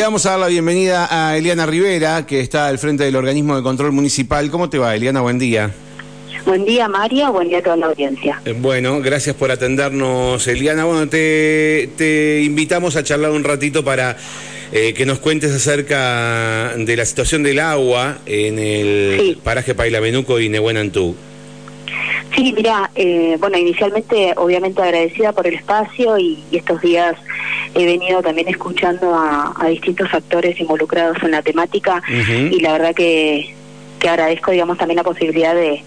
Le vamos a dar la bienvenida a Eliana Rivera, que está al frente del organismo de control municipal. ¿Cómo te va, Eliana? Buen día. Buen día, Mario. Buen día a toda la audiencia. Eh, bueno, gracias por atendernos, Eliana. Bueno, te, invitamos a charlar un ratito para eh, que nos cuentes acerca de la situación del agua en el paraje Pailamenuco y Nehuenantú. Sí, mira, eh, bueno, inicialmente obviamente agradecida por el espacio y, estos días he venido también escuchando a, distintos actores involucrados en la temática y la verdad que, que agradezco, digamos, también la posibilidad de,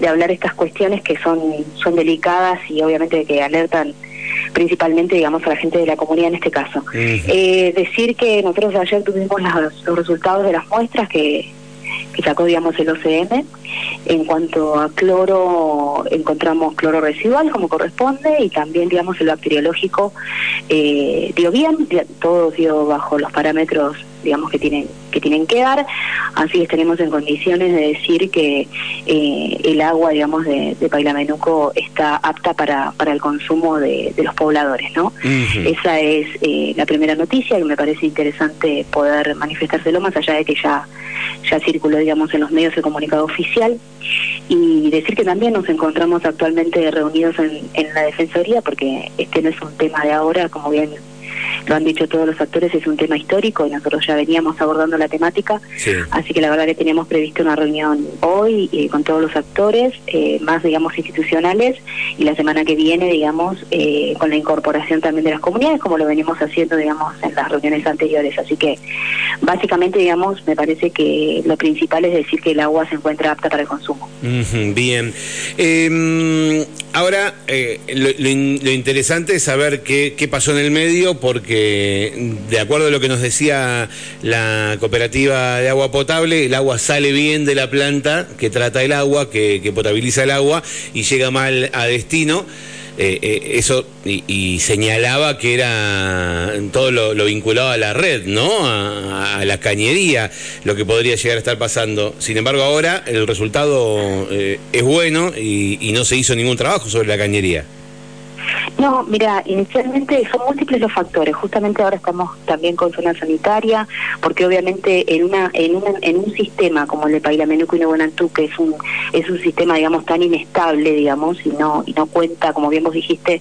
de hablar estas cuestiones que son, son delicadas y obviamente que alertan principalmente, digamos, a la gente de la comunidad en este caso. eh, decir que nosotros ayer tuvimos los resultados de las muestras que, que sacó, digamos, el OCM. En cuanto a cloro, encontramos cloro residual como corresponde y también, digamos, el bacteriológico eh, dio bien, todo dio bajo los parámetros digamos que tienen que tienen que dar. Así estaremos en condiciones de decir que eh, el agua digamos de, de, Pailamenuco está apta para, para el consumo de, los pobladores no esa es eh, la primera noticia que me parece interesante poder manifestárselo más allá de que ya ya circuló digamos en los medios de comunicado oficial. Y decir que también nos encontramos actualmente reunidos en, en la defensoría porque este no es un tema de ahora como bien lo han dicho todos los actores, es un tema histórico y nosotros ya veníamos abordando la temática, así que la verdad que teníamos previsto una reunión hoy eh, con todos los actores, eh, más digamos institucionales, y la semana que viene, digamos, eh, con la incorporación también de las comunidades, como lo venimos haciendo, digamos, en las reuniones anteriores. Así que básicamente, digamos, me parece que lo principal es decir que el agua se encuentra apta para el consumo. bien. Ahora, lo, interesante es saber qué, qué pasó en el medio, porque de acuerdo a lo que nos decía la cooperativa de agua potable, el agua sale bien de la planta que trata el agua, que, potabiliza el agua y llega mal a destino. Eh, eh, eso y, señalaba que era todo lo, vinculado a la red, ¿no? A, la cañería, lo que podría llegar a estar pasando. Sin embargo, ahora el resultado eh, es bueno y no se hizo ningún trabajo sobre la cañería. No, mira, inicialmente son múltiples los factores. Justamente ahora estamos también con zona sanitaria, porque obviamente en una en, en un sistema como el de Pailamenuco y Nuevonantú, que es un es un sistema, digamos, tan inestable, digamos, y no y no cuenta, como bien vos dijiste,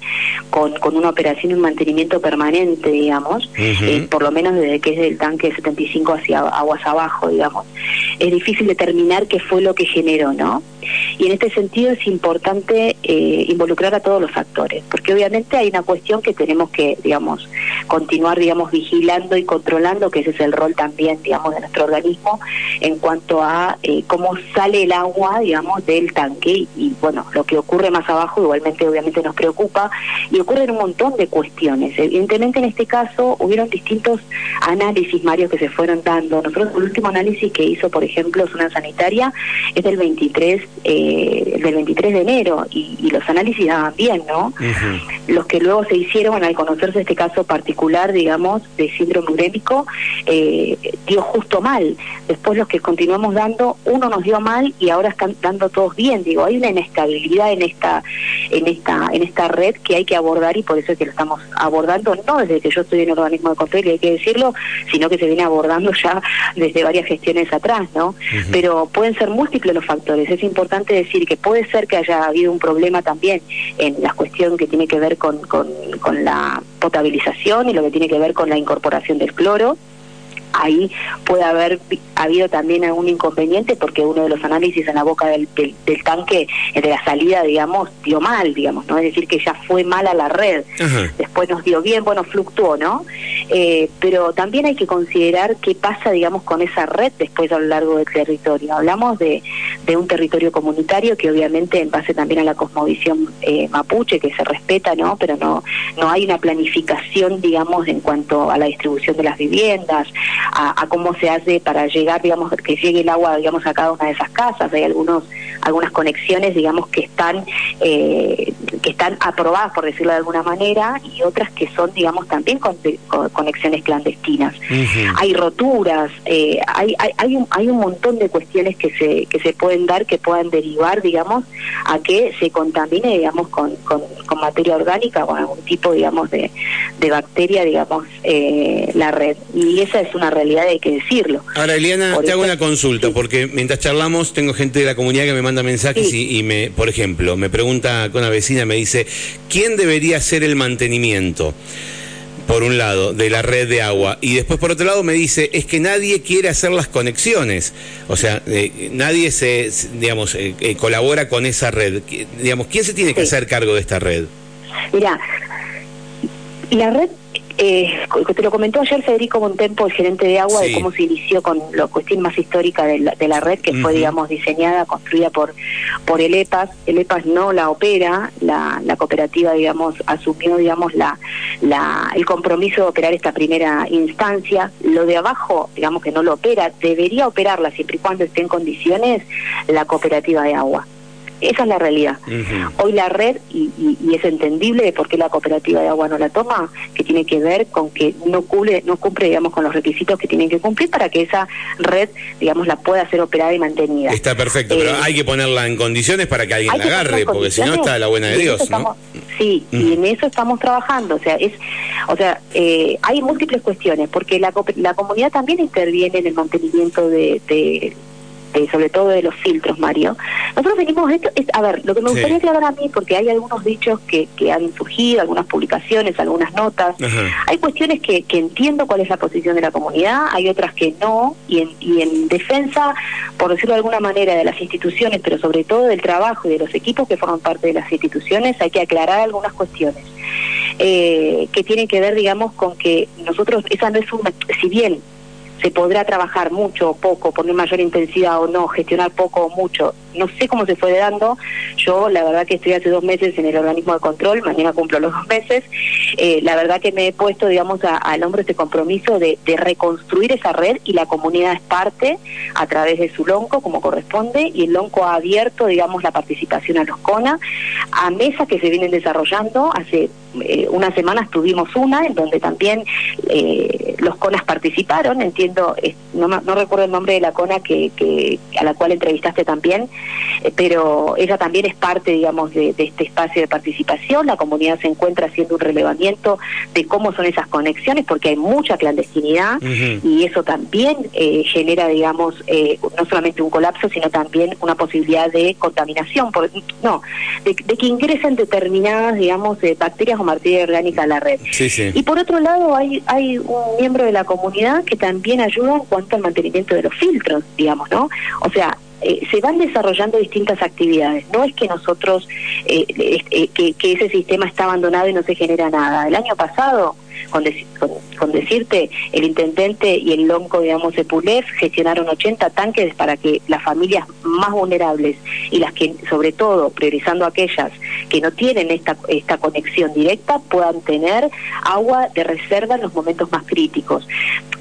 con, con una operación y un mantenimiento permanente, digamos, eh, por lo menos desde que es del tanque 75 hacia aguas abajo, digamos. Es difícil determinar qué fue lo que generó, ¿no? Y en este sentido es importante eh, involucrar a todos los actores, porque obviamente hay una cuestión que tenemos que, digamos, continuar, digamos, vigilando y controlando, que ese es el rol también, digamos, de nuestro organismo en cuanto a eh, cómo sale el agua, digamos, del tanque y, bueno, lo que ocurre más abajo igualmente obviamente nos preocupa y ocurren un montón de cuestiones. Evidentemente en este caso hubieron distintos análisis, Mario, que se fueron dando. Nosotros el último análisis que hizo, por ejemplo, Zona Sanitaria es del 23 eh, del 23 de enero y, los análisis daban bien, ¿no? Los que luego se hicieron al conocerse este caso particular, digamos, de síndrome urémico, eh, dio justo mal. Después los que continuamos dando, uno nos dio mal y ahora están dando todos bien. Digo, hay una inestabilidad en esta, en esta, en esta red que hay que abordar y por eso es que lo estamos abordando, no desde que yo estoy en el organismo de control, y hay que decirlo, sino que se viene abordando ya desde varias gestiones atrás, ¿no? Pero pueden ser múltiples los factores. Es importante decir que puede ser que haya habido un problema también en la cuestión que tiene que ver con, con, con la potabilización y lo que tiene que ver con la incorporación del cloro. Ahí puede haber habido también algún inconveniente porque uno de los análisis en la boca del, del, tanque eh, de la salida, digamos, dio mal, digamos, ¿no? Es decir, que ya fue mala la red. Después nos dio bien, bueno, fluctuó, ¿no? Eh, pero también hay que considerar qué pasa, digamos, con esa red después a lo largo del territorio. Hablamos de, de un territorio comunitario que obviamente en base también a la cosmovisión eh, mapuche, que se respeta, ¿no? Pero no, no hay una planificación, digamos, en cuanto a la distribución de las viviendas, a, cómo se hace para llegar, digamos, que llegue el agua, digamos, a cada una de esas casas. Hay algunos, algunas conexiones, digamos, que están, eh, que están aprobadas, por decirlo de alguna manera, y otras que son, digamos, también conexiones clandestinas. Hay roturas, eh, hay, hay, hay, un, hay un montón de cuestiones que se, que se pueden dar, que puedan derivar, digamos, a que se contamine, digamos, con, con, materia orgánica o algún tipo, digamos, de, de bacteria, digamos, eh, la red. Y esa es una realidad, hay que decirlo. Ahora, Te hago una consulta, porque mientras charlamos tengo gente de la comunidad que me manda mensajes y, y, me, por ejemplo, me pregunta con una vecina, me dice, ¿quién debería hacer el mantenimiento? por un lado, de la red de agua, y después por otro lado me dice, es que nadie quiere hacer las conexiones, o sea, eh, nadie se, digamos, eh, eh, colabora con esa red. Digamos, ¿quién se tiene que hacer cargo de esta red? Mira, la red eh, te lo comentó ayer Federico Montempo, el gerente de agua, de cómo se inició con la cuestión más histórica de la, red, que fue, digamos, diseñada, construida por, por el EPAS. El EPAS no la opera, la, la cooperativa, digamos, asumió, digamos, la, la, el compromiso de operar esta primera instancia. Lo de abajo, digamos, que no lo opera, debería operarla siempre y cuando esté en condiciones la cooperativa de agua. Esa es la realidad. Hoy la red, y, es entendible de por qué la cooperativa de agua no la toma, que tiene que ver con que no cumple, no cumple digamos, con los requisitos que tienen que cumplir para que esa red, digamos, la pueda ser operada y mantenida. Está perfecto, pero eh, hay que ponerla en condiciones para que alguien la agarre, porque si no está la buena de Dios, ¿no? Sí, y en eso estamos trabajando, o sea, es, o sea, eh, hay múltiples cuestiones, porque la, la comunidad también interviene en el mantenimiento de sobre todo de los filtros, Mario. Nosotros venimos, esto es, a ver, lo que me gustaría aclarar a mí, porque hay algunos dichos que, que han surgido, algunas publicaciones, algunas notas, hay cuestiones que, que entiendo cuál es la posición de la comunidad, hay otras que no, y en, y en defensa, por decirlo de alguna manera, de las instituciones, pero sobre todo del trabajo y de los equipos que forman parte de las instituciones, hay que aclarar algunas cuestiones. Eh, que tienen que ver, digamos, con que nosotros, esa no es una, si bien se podrá trabajar mucho o poco, poner mayor intensidad o no, gestionar poco o mucho. No sé cómo se fue dando. Yo, la verdad que estoy hace dos meses en el organismo de control, mañana cumplo los dos meses. Eh, la verdad que me he puesto, digamos, al hombro este compromiso de, reconstruir esa red y la comunidad es parte a través de su LONCO, como corresponde, y el LONCO ha abierto, digamos, la participación a los CONA, a mesas que se vienen desarrollando. Hace eh, unas semanas tuvimos una en donde también eh, los CONAS participaron, entiendo no, no recuerdo el nombre de la CONA que, que a la cual entrevistaste también, pero ella también es parte, digamos, de, este espacio de participación. La comunidad se encuentra haciendo un relevamiento de cómo son esas conexiones, porque hay mucha clandestinidad y eso también eh, genera, digamos, eh, no solamente un colapso, sino también una posibilidad de contaminación, por, no, de, que ingresen determinadas, digamos, bacterias o materia orgánica a la red. Y por otro lado, hay, hay un miembro de la comunidad que también ayuda en cuanto al mantenimiento de los filtros, digamos, ¿no? O sea, eh, se van desarrollando distintas actividades. No es que nosotros, eh, eh, que, que, ese sistema está abandonado y no se genera nada. El año pasado con, decirte, el intendente y el lonco, digamos, de PULEF gestionaron 80 tanques para que las familias más vulnerables y las que, sobre todo, priorizando aquellas que no tienen esta, esta conexión directa, puedan tener agua de reserva en los momentos más críticos.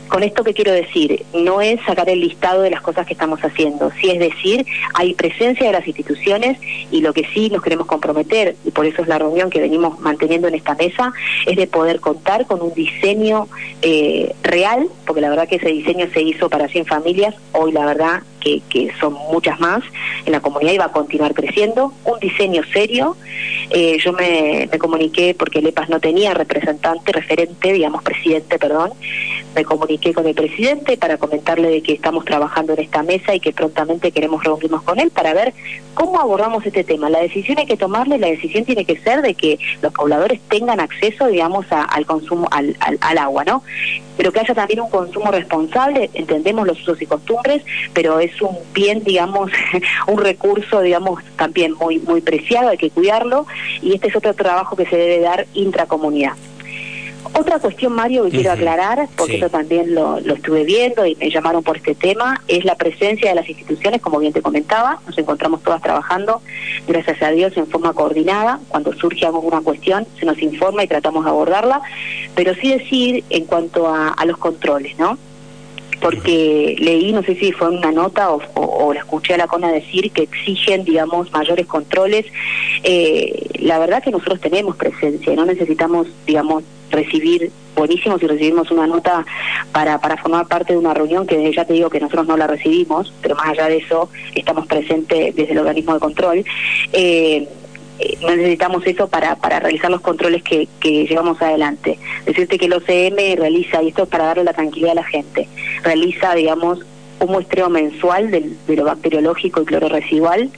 Con esto que quiero decir, no es sacar el listado de las cosas que estamos haciendo, sí es decir, hay presencia de las instituciones y lo que sí nos queremos comprometer, y por eso es la reunión que venimos manteniendo en esta mesa, es de poder contar con un diseño eh, real, porque la verdad que ese diseño se hizo para 100 familias, hoy la verdad que, que son muchas más en la comunidad y va a continuar creciendo, un diseño serio. Eh, yo me, me comuniqué porque el EPAS no tenía representante, referente, digamos presidente, perdón, me comuniqué con el presidente para comentarle de que estamos trabajando en esta mesa y que prontamente queremos reunirnos con él para ver cómo abordamos este tema. La decisión hay que tomarle, la decisión tiene que ser de que los pobladores tengan acceso, digamos, al consumo, al, agua, ¿no? Pero que haya también un consumo responsable, entendemos los usos y costumbres, pero es un bien, digamos, un recurso, digamos, también muy, muy preciado, hay que cuidarlo, y este es otro trabajo que se debe dar intracomunidad. Otra cuestión, Mario, que quiero aclarar, porque eso también lo, estuve viendo y me llamaron por este tema, es la presencia de las instituciones, como bien te comentaba, nos encontramos todas trabajando, gracias a Dios, en forma coordinada, cuando surge alguna cuestión se nos informa y tratamos de abordarla, pero sí decir en cuanto a, los controles, ¿no? porque leí, no sé si fue una nota o, o, la escuché a la CONA decir que exigen, digamos, mayores controles. Eh, la verdad que nosotros tenemos presencia, no necesitamos, digamos, recibir buenísimo si recibimos una nota para, para formar parte de una reunión que ya te digo que nosotros no la recibimos, pero más allá de eso estamos presentes desde el organismo de control. Eh, eh, necesitamos eso para, para realizar los controles que, que llevamos adelante. Decirte que el OCM realiza, y esto es para darle la tranquilidad a la gente, realiza, digamos, un muestreo mensual del, de lo bacteriológico y cloro residual.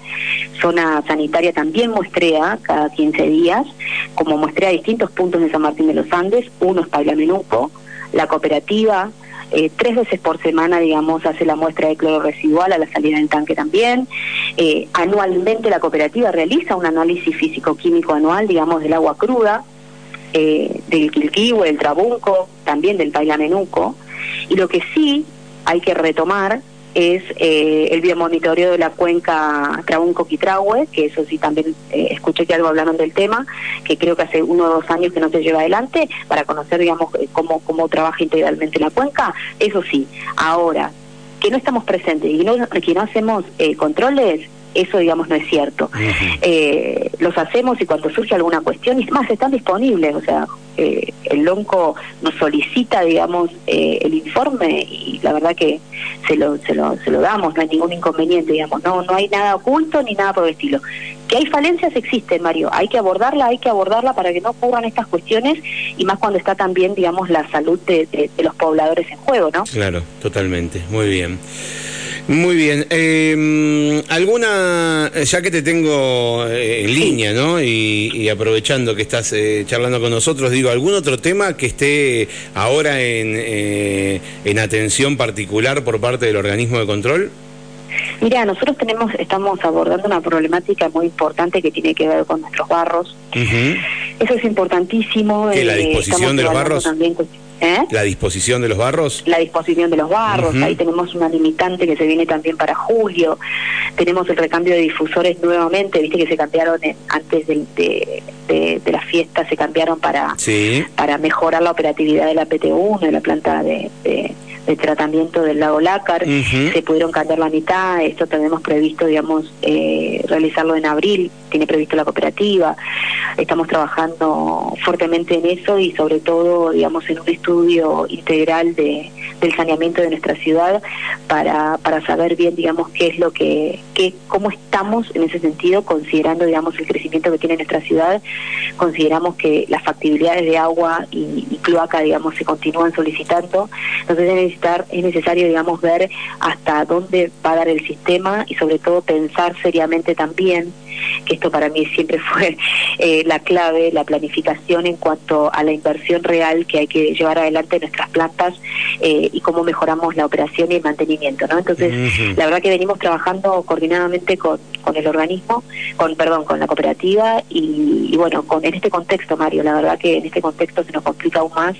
Zona sanitaria también muestrea cada 15 días, como muestrea distintos puntos de San Martín de los Andes, uno es Paglamenuco, la cooperativa, eh, tres veces por semana, digamos, hace la muestra de cloro residual a la salida del tanque también. Eh, anualmente la cooperativa realiza un análisis físico-químico anual, digamos, del agua cruda, eh, del Quilquihue, del Trabunco, también del Pailamenuco. Y lo que sí hay que retomar es eh, el biomonitoreo de la cuenca Trabunco-Quitrahue, que eso sí también eh, escuché que algo hablaron del tema, que creo que hace uno o dos años que no se lleva adelante, para conocer, digamos, eh, cómo, cómo trabaja integralmente la cuenca, eso sí. Ahora, que no estamos presentes y no, que no hacemos eh, controles, eso digamos no es cierto. eh, los hacemos y cuando surge alguna cuestión, y más, están disponibles, o sea, eh, el LONCO nos solicita, digamos, eh, el informe y la verdad que se lo, se, lo, se lo damos, no hay ningún inconveniente, digamos, no, no hay nada oculto ni nada por el estilo. Que hay falencias existen, Mario, hay que abordarla, hay que abordarla para que no ocurran estas cuestiones y más cuando está también, digamos, la salud de, de, de los pobladores en juego, ¿no? Claro, totalmente, muy bien. Muy bien. Eh, ¿Alguna, ya que te tengo eh, en línea, ¿no? Y, y aprovechando que estás eh, charlando con nosotros, digo, ¿algún otro tema que esté ahora en, eh, en atención particular por parte del organismo de control? Mira, nosotros tenemos, estamos abordando una problemática muy importante que tiene que ver con nuestros barros. Uh -huh. Eso es importantísimo. ¿Que la disposición de los barros? También, ¿Eh? ¿La disposición de los barros? La disposición de los barros, uh -huh. ahí tenemos una limitante que se viene también para julio, tenemos el recambio de difusores nuevamente, viste que se cambiaron en, antes de, de, de, de, las fiestas, se cambiaron para, sí. para mejorar la operatividad de la PT1, de la planta de, de tratamiento del lago Lácar, uh -huh. se pudieron cambiar la mitad, esto tenemos previsto, digamos, eh, realizarlo en abril, tiene previsto la cooperativa, estamos trabajando fuertemente en eso y sobre todo, digamos, en un estudio integral de, del saneamiento de nuestra ciudad para, para saber bien, digamos, qué es lo que, qué, cómo estamos en ese sentido, considerando, digamos, el crecimiento que tiene nuestra ciudad, consideramos que las factibilidades de agua y, y cloaca, digamos, se continúan solicitando, entonces es es necesario, digamos, ver hasta dónde va a dar el sistema y sobre todo pensar seriamente también, que esto para mí siempre fue eh, la clave, la planificación en cuanto a la inversión real que hay que llevar adelante en nuestras plantas eh, y cómo mejoramos la operación y el mantenimiento, ¿no? Entonces, uh -huh. la verdad que venimos trabajando coordinadamente con, con el organismo, con, perdón, con la cooperativa y, y bueno, con en este contexto, Mario, la verdad que en este contexto se nos complica aún más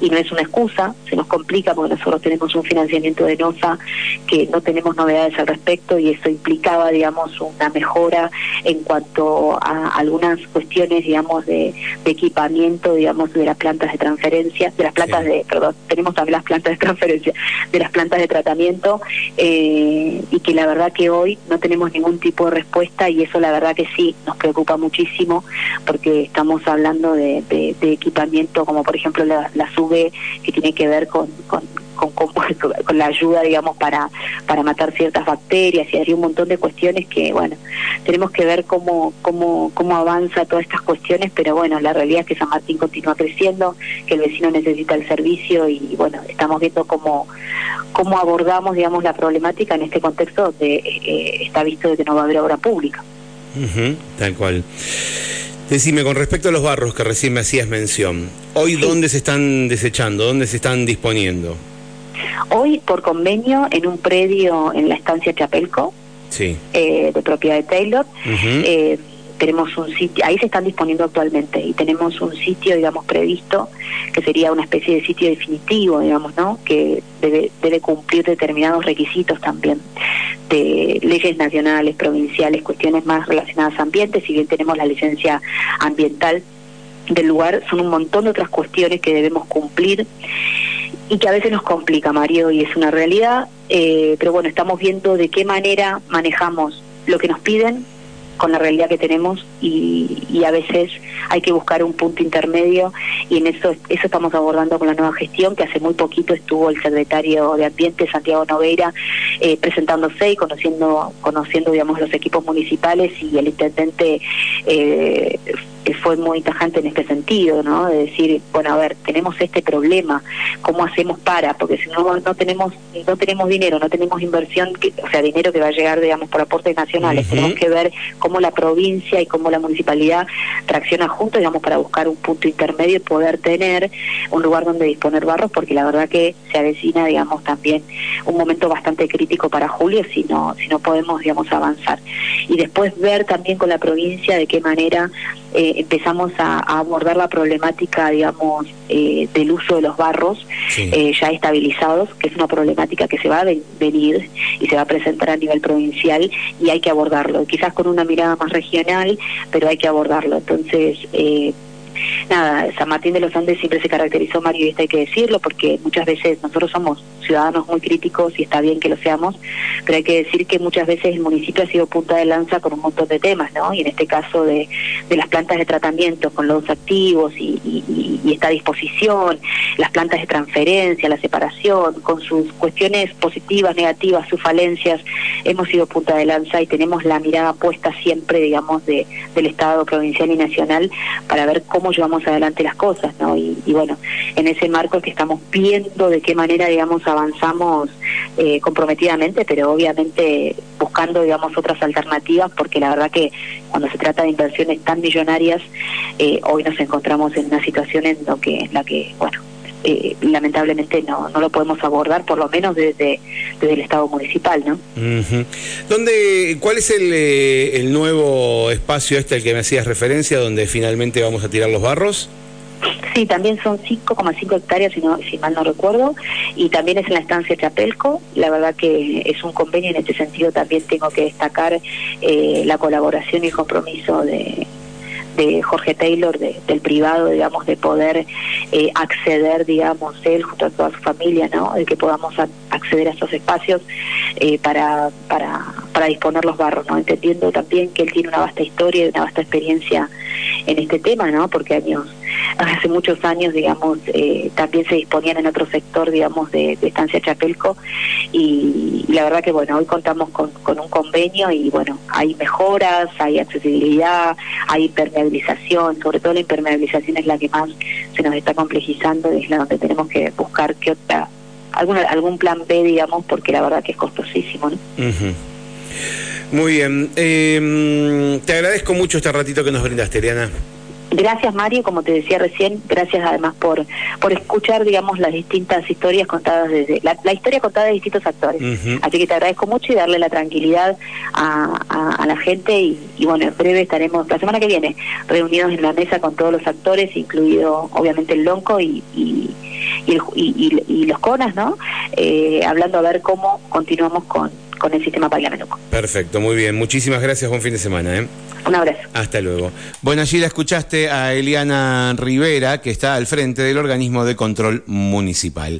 y no es una excusa, se nos complica porque nosotros tenemos un financiamiento de NOSA que no tenemos novedades al respecto y eso implicaba, digamos, una mejora en cuanto a algunas cuestiones, digamos, de, de equipamiento, digamos, de las plantas de transferencia, de las plantas sí. de, perdón, tenemos también las plantas de transferencia, de las plantas de tratamiento eh, y que la verdad que hoy no tenemos ningún tipo de respuesta y eso la verdad que sí nos preocupa muchísimo porque estamos hablando de, de, de equipamiento como por ejemplo la, la SUBE que tiene que ver con, con con, con, con, la ayuda, digamos, para, para matar ciertas bacterias y hay un montón de cuestiones que, bueno, tenemos que ver cómo, cómo, cómo avanza todas estas cuestiones, pero bueno, la realidad es que San Martín continúa creciendo, que el vecino necesita el servicio y, bueno, estamos viendo cómo, cómo abordamos, digamos, la problemática en este contexto donde eh, está visto de que no va a haber obra pública. Uh -huh, tal cual. Decime, con respecto a los barros que recién me hacías mención, ¿hoy sí. dónde se están desechando? ¿Dónde se están disponiendo? Hoy, por convenio, en un predio en la estancia Chapelco, sí. eh, de propiedad de Taylor, uh -huh. eh, tenemos un sitio, ahí se están disponiendo actualmente, y tenemos un sitio, digamos, previsto, que sería una especie de sitio definitivo, digamos, ¿no? Que debe, debe cumplir determinados requisitos también de leyes nacionales, provinciales, cuestiones más relacionadas a ambiente, si bien tenemos la licencia ambiental del lugar, son un montón de otras cuestiones que debemos cumplir y que a veces nos complica, Mario, y es una realidad, eh, pero bueno, estamos viendo de qué manera manejamos lo que nos piden con la realidad que tenemos y, y, a veces hay que buscar un punto intermedio y en eso eso estamos abordando con la nueva gestión que hace muy poquito estuvo el secretario de Ambiente Santiago Noveira eh, presentándose y conociendo conociendo digamos los equipos municipales y el intendente eh, fue muy tajante en este sentido, ¿no? De decir, bueno, a ver, tenemos este problema, ¿cómo hacemos para? Porque si no no tenemos no tenemos dinero, no tenemos inversión, o sea, dinero que va a llegar, digamos, por aportes nacionales. Tenemos que ver cómo la provincia y cómo la municipalidad tracciona juntos, digamos, para buscar un punto intermedio y poder tener un lugar donde disponer barros, porque la verdad que se avecina, digamos, también un momento bastante crítico para julio si no si no podemos, digamos, avanzar. Y después ver también con la provincia de qué manera eh, empezamos a, abordar la problemática, digamos, eh, del uso de los barros eh, ya estabilizados, que es una problemática que se va a venir y se va a presentar a nivel provincial y hay que abordarlo, quizás con una mirada más regional, pero hay que abordarlo. Entonces, nada, San Martín de los Andes siempre se caracterizó, Mario, y esto hay que decirlo, porque muchas veces nosotros somos ciudadanos muy críticos y está bien que lo seamos, pero hay que decir que muchas veces el municipio ha sido punta de lanza con un montón de temas, ¿no? Y en este caso de, las plantas de tratamiento con los activos y, esta disposición, las plantas de transferencia, la separación, con sus cuestiones positivas, negativas, sus falencias, hemos sido punta de lanza y tenemos la mirada puesta siempre, digamos, de, del Estado provincial y nacional para ver cómo llevamos adelante las cosas, ¿no? Y, bueno, en ese marco es que estamos viendo de qué manera, digamos, avanzamos eh, comprometidamente, pero obviamente buscando, digamos, otras alternativas, porque la verdad que cuando se trata de inversiones tan millonarias, eh, hoy nos encontramos en una situación en, lo que, en la que, bueno, eh, lamentablemente no, no lo podemos abordar, por lo menos desde, desde el Estado municipal, ¿no? ¿Dónde, ¿Cuál es el, eh, el nuevo espacio este al que me hacías referencia, donde finalmente vamos a tirar los barros? Sí, también son 5,5 hectáreas, si, no, si mal no recuerdo, y también es en la estancia Chapelco. La verdad que es un convenio, en este sentido también tengo que destacar eh, la colaboración y el compromiso de, de Jorge Taylor, del privado, digamos, de poder eh, acceder, digamos, él junto a toda su familia, ¿no? De que podamos acceder a estos espacios eh, para, para, para disponer los barros, ¿no? Entendiendo también que él tiene una vasta historia y una vasta experiencia en este tema, ¿no? Porque años hace muchos años, digamos, eh, también se disponían en otro sector, digamos, de, Estancia Chapelco y, la verdad que, bueno, hoy contamos con, un convenio y, bueno, hay mejoras, hay accesibilidad, hay impermeabilización, sobre todo la impermeabilización es la que más se nos está complejizando y es la donde tenemos que buscar qué otra, alguna, algún plan B, digamos, porque la verdad que es costosísimo, ¿no? Muy bien. Eh, te agradezco mucho este ratito que nos brindaste, Eliana. Gracias Mario, como te decía recién, gracias además por por escuchar, digamos, las distintas historias contadas desde la, historia contada de distintos actores. Así que te agradezco mucho y darle la tranquilidad a, a, la gente y, bueno, en breve estaremos la semana que viene reunidos en la mesa con todos los actores, incluido obviamente el Lonco y, y, y, los CONAS, ¿no? Eh, hablando a ver cómo continuamos con, con el sistema parlamentario. Perfecto, muy bien. Muchísimas gracias, buen fin de semana. ¿eh? Un abrazo. Hasta luego. Bueno, allí la escuchaste a Eliana Rivera, que está al frente del organismo de control municipal.